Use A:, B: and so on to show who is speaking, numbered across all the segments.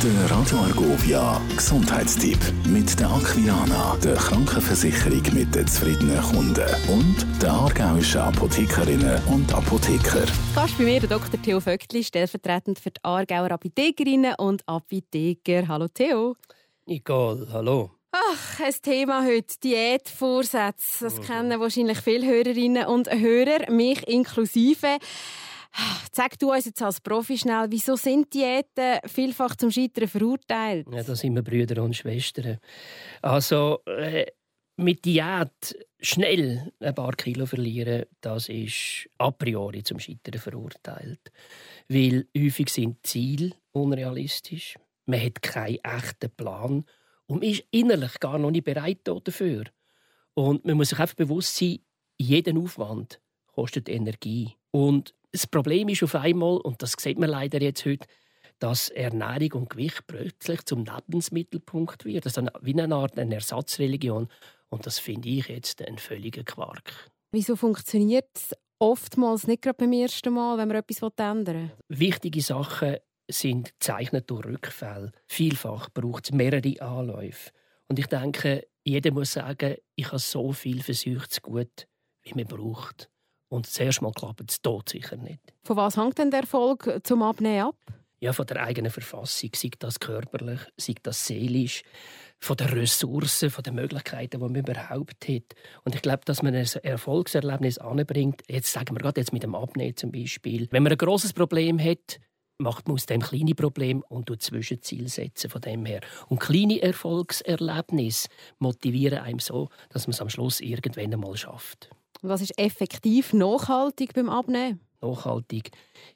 A: Der Radio Argovia Gesundheitstipp mit der Aquilana, der Krankenversicherung mit den zufriedenen Kunden und der aargauischen Apothekerinnen und Apotheker.
B: Gast bei mir der Dr. Theo Vöckli, stellvertretend für die Aargauer Apothekerinnen und Apotheker. Hallo Theo.
C: Nicole, hallo.
B: Ach, ein Thema heute, Diätvorsätze. Das mhm. kennen wahrscheinlich viele Hörerinnen und Hörer, mich inklusive. Sag du uns jetzt als Profi schnell, wieso sind Diäten vielfach zum Scheitern verurteilt?
C: Ja, da sind wir Brüder und Schwestern. Also, äh, mit Diät schnell ein paar Kilo verlieren, das ist a priori zum Scheitern verurteilt. Weil häufig sind Ziele unrealistisch. Man hat keinen echten Plan und man ist innerlich gar noch nicht bereit dafür. Und man muss sich einfach bewusst sein, jeder Aufwand kostet Energie. Und das Problem ist auf einmal, und das sieht man leider jetzt heute, dass Ernährung und Gewicht plötzlich zum Lebensmittelpunkt wird. Das ist wie eine Art eine Ersatzreligion. Und das finde ich jetzt ein völliger Quark.
B: Wieso funktioniert es oftmals nicht gerade beim ersten Mal, wenn man etwas ändern
C: will? Wichtige Sachen sind gezeichnet durch Rückfälle. Vielfach braucht es mehrere Anläufe. Und ich denke, jeder muss sagen, ich habe so viel versucht, gut, wie man braucht. Und zuerst mal klappt es dort sicher nicht.
B: Von was hängt denn der Erfolg zum Abnehmen ab?
C: Ja, von der eigenen Verfassung, sei das körperlich, sei das seelisch, von den Ressourcen, von den Möglichkeiten, die man überhaupt hat. Und ich glaube, dass man ein Erfolgserlebnis anbringt, jetzt sagen wir gerade jetzt mit dem Abnehmen zum Beispiel, wenn man ein großes Problem hat, macht man aus dem kleine Problem und Zwischenziel setzen von dem her. Und kleine Erfolgserlebnisse motivieren einem so, dass man es am Schluss irgendwann einmal schafft.
B: Was ist effektiv nachhaltig beim Abnehmen?
C: Nachhaltig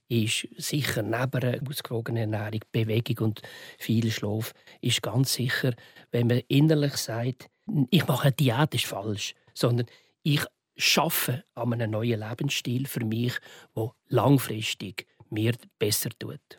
C: ist sicher neben einer ausgewogenen Ernährung, Bewegung und viel Schlaf, ist ganz sicher, wenn man innerlich sagt, ich mache eine Diät, ist falsch, sondern ich schaffe an einem neuen Lebensstil für mich, der langfristig mir besser tut.